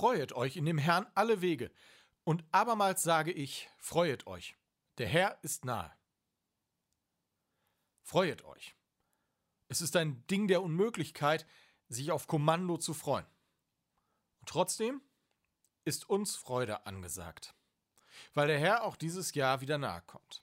Freuet euch in dem Herrn alle Wege. Und abermals sage ich, freuet euch. Der Herr ist nahe. Freuet euch. Es ist ein Ding der Unmöglichkeit, sich auf Kommando zu freuen. Und trotzdem ist uns Freude angesagt, weil der Herr auch dieses Jahr wieder nahe kommt.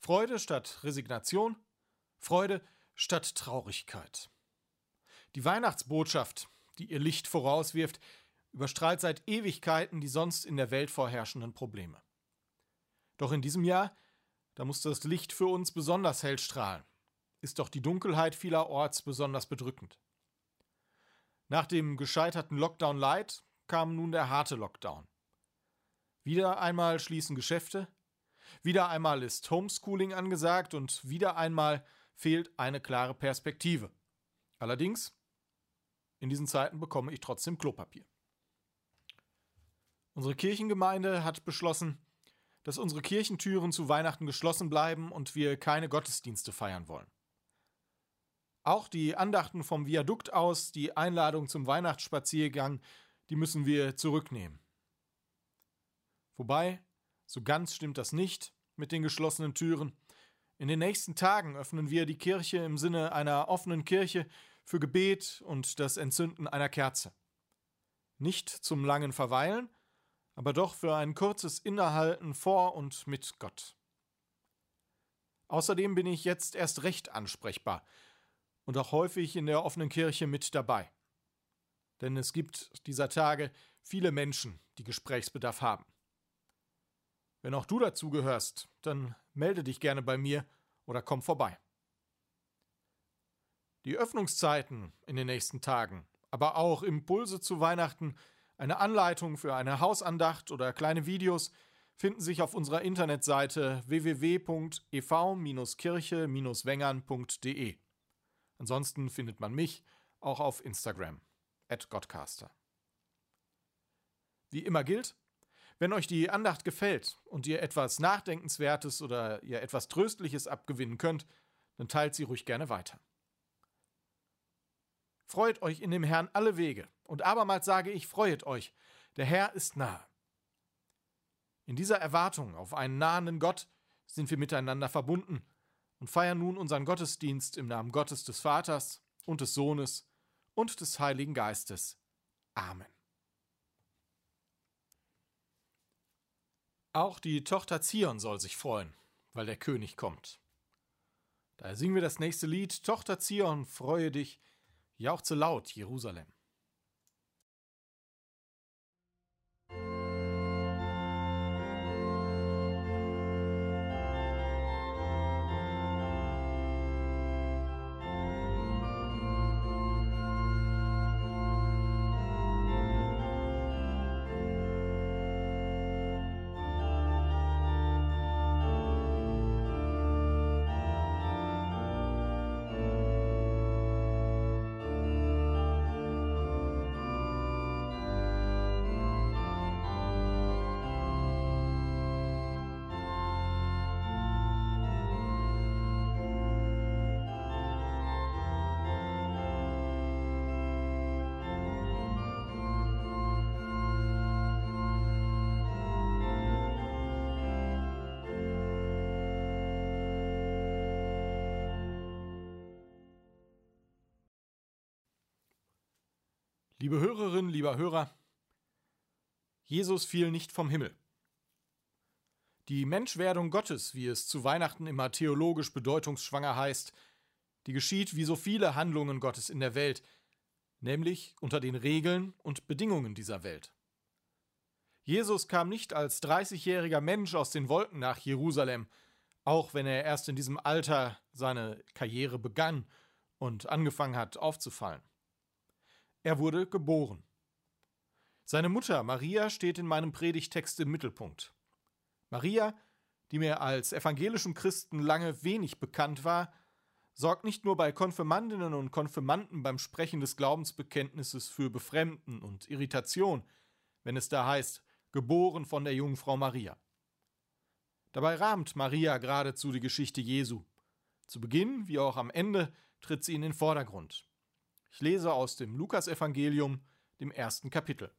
Freude statt Resignation, Freude statt Traurigkeit. Die Weihnachtsbotschaft, die ihr Licht vorauswirft, überstrahlt seit Ewigkeiten die sonst in der Welt vorherrschenden Probleme. Doch in diesem Jahr, da muss das Licht für uns besonders hell strahlen, ist doch die Dunkelheit vielerorts besonders bedrückend. Nach dem gescheiterten Lockdown Light kam nun der harte Lockdown. Wieder einmal schließen Geschäfte, wieder einmal ist Homeschooling angesagt und wieder einmal fehlt eine klare Perspektive. Allerdings, in diesen Zeiten bekomme ich trotzdem Klopapier. Unsere Kirchengemeinde hat beschlossen, dass unsere Kirchentüren zu Weihnachten geschlossen bleiben und wir keine Gottesdienste feiern wollen. Auch die Andachten vom Viadukt aus, die Einladung zum Weihnachtsspaziergang, die müssen wir zurücknehmen. Wobei, so ganz stimmt das nicht mit den geschlossenen Türen. In den nächsten Tagen öffnen wir die Kirche im Sinne einer offenen Kirche für Gebet und das Entzünden einer Kerze. Nicht zum langen Verweilen, aber doch für ein kurzes Innehalten vor und mit Gott. Außerdem bin ich jetzt erst recht ansprechbar und auch häufig in der offenen Kirche mit dabei. Denn es gibt dieser Tage viele Menschen, die Gesprächsbedarf haben. Wenn auch du dazu gehörst, dann melde dich gerne bei mir oder komm vorbei. Die Öffnungszeiten in den nächsten Tagen, aber auch Impulse zu Weihnachten eine Anleitung für eine Hausandacht oder kleine Videos finden sich auf unserer Internetseite www.ev-kirche-wengern.de. Ansonsten findet man mich auch auf Instagram, at Godcaster. Wie immer gilt, wenn euch die Andacht gefällt und ihr etwas Nachdenkenswertes oder ihr etwas Tröstliches abgewinnen könnt, dann teilt sie ruhig gerne weiter. Freut euch in dem Herrn alle Wege, und abermals sage ich, freuet euch, der Herr ist nahe. In dieser Erwartung auf einen nahenden Gott sind wir miteinander verbunden und feiern nun unseren Gottesdienst im Namen Gottes des Vaters und des Sohnes und des Heiligen Geistes. Amen. Auch die Tochter Zion soll sich freuen, weil der König kommt. Daher singen wir das nächste Lied Tochter Zion, freue dich, Jauchze laut, Jerusalem. Liebe Hörerinnen, lieber Hörer, Jesus fiel nicht vom Himmel. Die Menschwerdung Gottes, wie es zu Weihnachten immer theologisch bedeutungsschwanger heißt, die geschieht wie so viele Handlungen Gottes in der Welt, nämlich unter den Regeln und Bedingungen dieser Welt. Jesus kam nicht als 30-jähriger Mensch aus den Wolken nach Jerusalem, auch wenn er erst in diesem Alter seine Karriere begann und angefangen hat aufzufallen. Er wurde geboren. Seine Mutter Maria steht in meinem Predigtext im Mittelpunkt. Maria, die mir als evangelischen Christen lange wenig bekannt war, sorgt nicht nur bei Konfirmandinnen und Konfirmanden beim Sprechen des Glaubensbekenntnisses für Befremden und Irritation, wenn es da heißt, geboren von der Jungfrau Maria. Dabei rahmt Maria geradezu die Geschichte Jesu. Zu Beginn wie auch am Ende tritt sie in den Vordergrund. Ich lese aus dem Lukasevangelium, dem ersten Kapitel.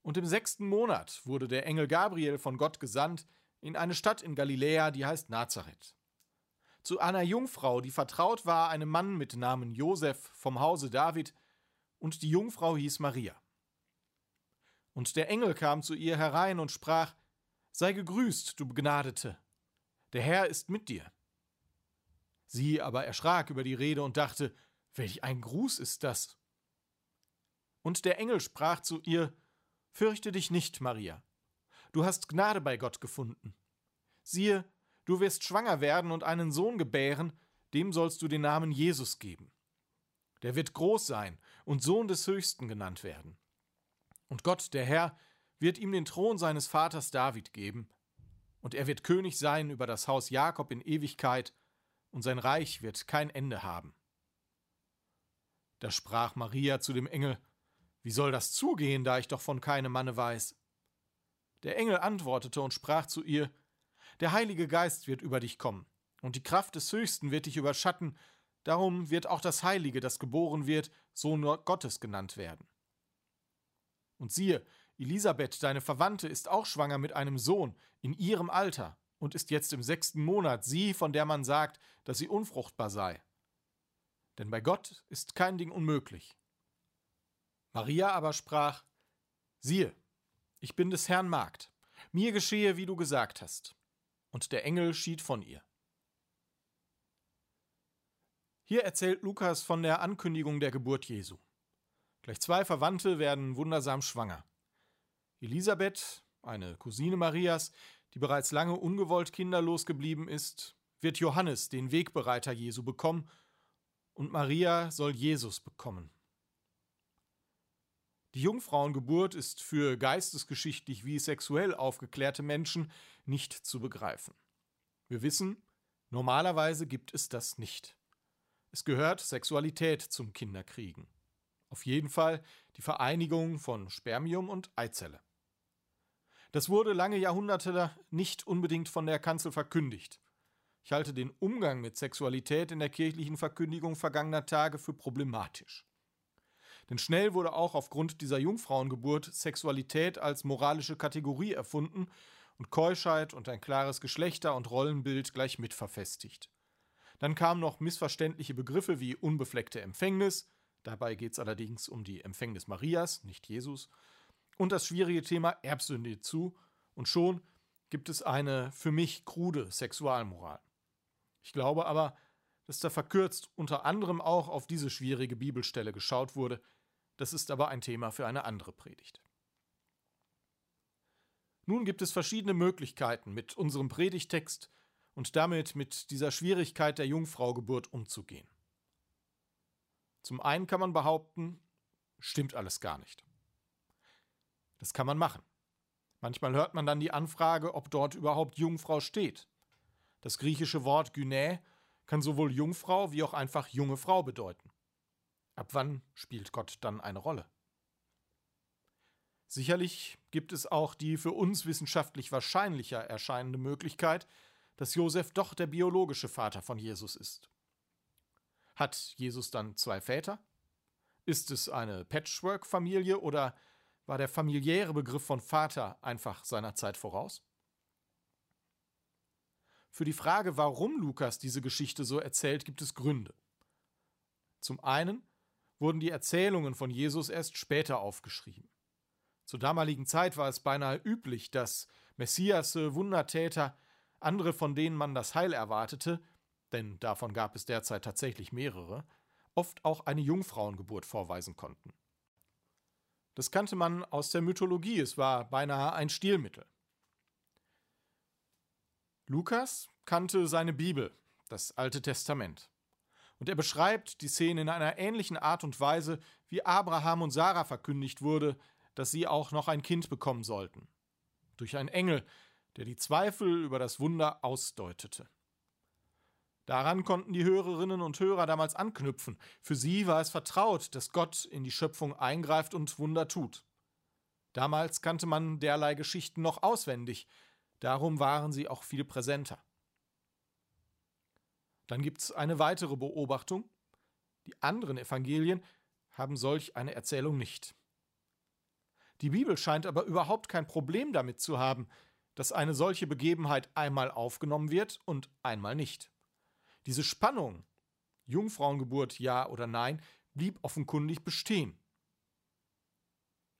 Und im sechsten Monat wurde der Engel Gabriel von Gott gesandt in eine Stadt in Galiläa, die heißt Nazareth. Zu einer Jungfrau, die vertraut war einem Mann mit Namen Josef vom Hause David, und die Jungfrau hieß Maria. Und der Engel kam zu ihr herein und sprach: Sei gegrüßt, du Begnadete, der Herr ist mit dir. Sie aber erschrak über die Rede und dachte: Welch ein Gruß ist das! Und der Engel sprach zu ihr: Fürchte dich nicht, Maria. Du hast Gnade bei Gott gefunden. Siehe, du wirst schwanger werden und einen Sohn gebären, dem sollst du den Namen Jesus geben. Der wird groß sein und Sohn des Höchsten genannt werden. Und Gott, der Herr, wird ihm den Thron seines Vaters David geben, und er wird König sein über das Haus Jakob in Ewigkeit, und sein Reich wird kein Ende haben. Da sprach Maria zu dem Engel, wie soll das zugehen, da ich doch von keinem Manne weiß? Der Engel antwortete und sprach zu ihr, Der Heilige Geist wird über dich kommen, und die Kraft des Höchsten wird dich überschatten, darum wird auch das Heilige, das geboren wird, Sohn Gottes genannt werden. Und siehe, Elisabeth, deine Verwandte, ist auch schwanger mit einem Sohn in ihrem Alter und ist jetzt im sechsten Monat, sie, von der man sagt, dass sie unfruchtbar sei. Denn bei Gott ist kein Ding unmöglich. Maria aber sprach, siehe, ich bin des Herrn Magd, mir geschehe, wie du gesagt hast. Und der Engel schied von ihr. Hier erzählt Lukas von der Ankündigung der Geburt Jesu. Gleich zwei Verwandte werden wundersam schwanger. Elisabeth, eine Cousine Marias, die bereits lange ungewollt kinderlos geblieben ist, wird Johannes, den Wegbereiter Jesu, bekommen, und Maria soll Jesus bekommen. Die Jungfrauengeburt ist für geistesgeschichtlich wie sexuell aufgeklärte Menschen nicht zu begreifen. Wir wissen, normalerweise gibt es das nicht. Es gehört Sexualität zum Kinderkriegen. Auf jeden Fall die Vereinigung von Spermium und Eizelle. Das wurde lange Jahrhunderte nicht unbedingt von der Kanzel verkündigt. Ich halte den Umgang mit Sexualität in der kirchlichen Verkündigung vergangener Tage für problematisch. Denn schnell wurde auch aufgrund dieser Jungfrauengeburt Sexualität als moralische Kategorie erfunden und Keuschheit und ein klares Geschlechter- und Rollenbild gleich mit verfestigt. Dann kamen noch missverständliche Begriffe wie unbefleckte Empfängnis, dabei geht es allerdings um die Empfängnis Marias, nicht Jesus, und das schwierige Thema Erbsünde zu, und schon gibt es eine für mich krude Sexualmoral. Ich glaube aber, dass da verkürzt unter anderem auch auf diese schwierige Bibelstelle geschaut wurde, das ist aber ein Thema für eine andere Predigt. Nun gibt es verschiedene Möglichkeiten, mit unserem Predigtext und damit mit dieser Schwierigkeit der Jungfraugeburt umzugehen. Zum einen kann man behaupten, stimmt alles gar nicht. Das kann man machen. Manchmal hört man dann die Anfrage, ob dort überhaupt Jungfrau steht. Das griechische Wort Gynä kann sowohl Jungfrau wie auch einfach junge Frau bedeuten. Ab wann spielt Gott dann eine Rolle? Sicherlich gibt es auch die für uns wissenschaftlich wahrscheinlicher erscheinende Möglichkeit, dass Josef doch der biologische Vater von Jesus ist. Hat Jesus dann zwei Väter? Ist es eine Patchwork-Familie oder war der familiäre Begriff von Vater einfach seiner Zeit voraus? Für die Frage, warum Lukas diese Geschichte so erzählt, gibt es Gründe. Zum einen wurden die Erzählungen von Jesus erst später aufgeschrieben. Zur damaligen Zeit war es beinahe üblich, dass Messias, Wundertäter, andere, von denen man das Heil erwartete, denn davon gab es derzeit tatsächlich mehrere, oft auch eine Jungfrauengeburt vorweisen konnten. Das kannte man aus der Mythologie, es war beinahe ein Stilmittel. Lukas kannte seine Bibel, das Alte Testament. Und er beschreibt die Szene in einer ähnlichen Art und Weise, wie Abraham und Sarah verkündigt wurde, dass sie auch noch ein Kind bekommen sollten. Durch einen Engel, der die Zweifel über das Wunder ausdeutete. Daran konnten die Hörerinnen und Hörer damals anknüpfen. Für sie war es vertraut, dass Gott in die Schöpfung eingreift und Wunder tut. Damals kannte man derlei Geschichten noch auswendig, darum waren sie auch viel präsenter. Dann gibt es eine weitere Beobachtung. Die anderen Evangelien haben solch eine Erzählung nicht. Die Bibel scheint aber überhaupt kein Problem damit zu haben, dass eine solche Begebenheit einmal aufgenommen wird und einmal nicht. Diese Spannung, Jungfrauengeburt ja oder nein, blieb offenkundig bestehen.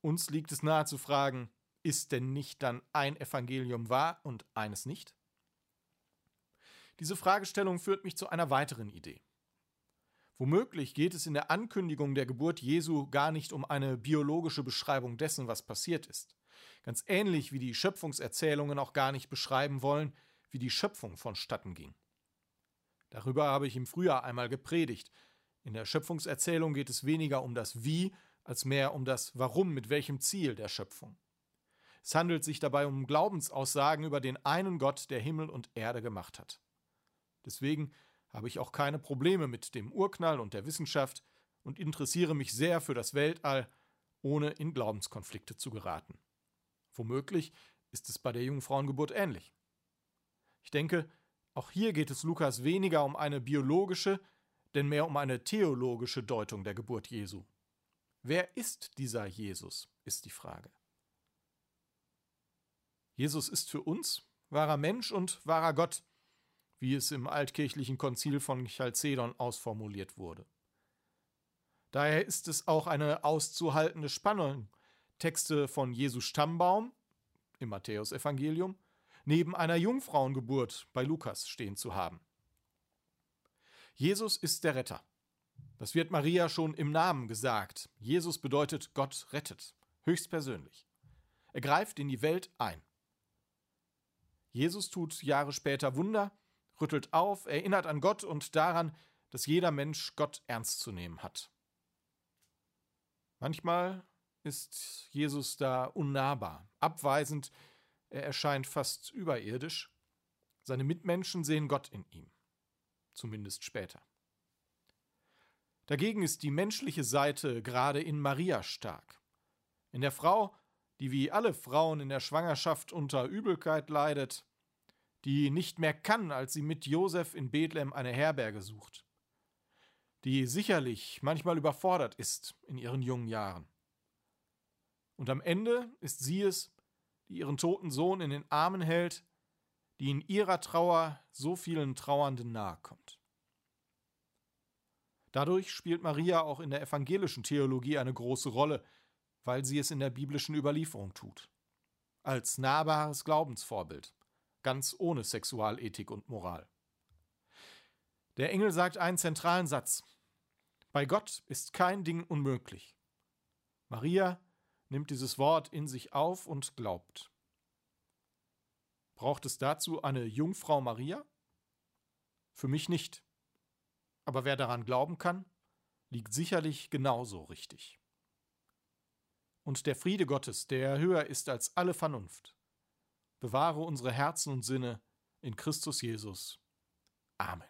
Uns liegt es nahe zu fragen, ist denn nicht dann ein Evangelium wahr und eines nicht? Diese Fragestellung führt mich zu einer weiteren Idee. Womöglich geht es in der Ankündigung der Geburt Jesu gar nicht um eine biologische Beschreibung dessen, was passiert ist. Ganz ähnlich wie die Schöpfungserzählungen auch gar nicht beschreiben wollen, wie die Schöpfung vonstatten ging. Darüber habe ich im Frühjahr einmal gepredigt. In der Schöpfungserzählung geht es weniger um das Wie, als mehr um das Warum, mit welchem Ziel der Schöpfung. Es handelt sich dabei um Glaubensaussagen über den einen Gott, der Himmel und Erde gemacht hat. Deswegen habe ich auch keine Probleme mit dem Urknall und der Wissenschaft und interessiere mich sehr für das Weltall, ohne in Glaubenskonflikte zu geraten. Womöglich ist es bei der Jungfrauengeburt ähnlich. Ich denke, auch hier geht es Lukas weniger um eine biologische, denn mehr um eine theologische Deutung der Geburt Jesu. Wer ist dieser Jesus, ist die Frage. Jesus ist für uns wahrer Mensch und wahrer Gott, wie es im altkirchlichen Konzil von Chalcedon ausformuliert wurde. Daher ist es auch eine auszuhaltende Spannung, Texte von Jesu Stammbaum im Matthäusevangelium neben einer Jungfrauengeburt bei Lukas stehen zu haben. Jesus ist der Retter. Das wird Maria schon im Namen gesagt. Jesus bedeutet Gott rettet, höchstpersönlich. Er greift in die Welt ein. Jesus tut Jahre später Wunder, rüttelt auf, erinnert an Gott und daran, dass jeder Mensch Gott ernst zu nehmen hat. Manchmal ist Jesus da unnahbar, abweisend, er erscheint fast überirdisch. Seine Mitmenschen sehen Gott in ihm, zumindest später. Dagegen ist die menschliche Seite gerade in Maria stark. In der Frau, die wie alle Frauen in der Schwangerschaft unter Übelkeit leidet, die nicht mehr kann, als sie mit Josef in Bethlehem eine Herberge sucht, die sicherlich manchmal überfordert ist in ihren jungen Jahren. Und am Ende ist sie es, die ihren toten Sohn in den Armen hält, die in ihrer Trauer so vielen Trauernden nahe kommt. Dadurch spielt Maria auch in der evangelischen Theologie eine große Rolle, weil sie es in der biblischen Überlieferung tut. Als nahbares Glaubensvorbild ganz ohne Sexualethik und Moral. Der Engel sagt einen zentralen Satz. Bei Gott ist kein Ding unmöglich. Maria nimmt dieses Wort in sich auf und glaubt. Braucht es dazu eine Jungfrau Maria? Für mich nicht. Aber wer daran glauben kann, liegt sicherlich genauso richtig. Und der Friede Gottes, der höher ist als alle Vernunft, bewahre unsere Herzen und Sinne in Christus Jesus. Amen.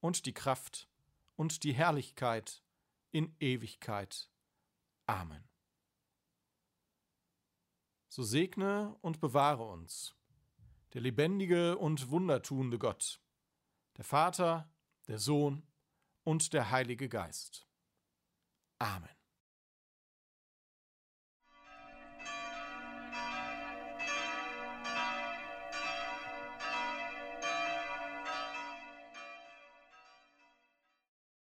und die Kraft und die Herrlichkeit in Ewigkeit. Amen. So segne und bewahre uns der lebendige und wundertuende Gott, der Vater, der Sohn und der Heilige Geist. Amen.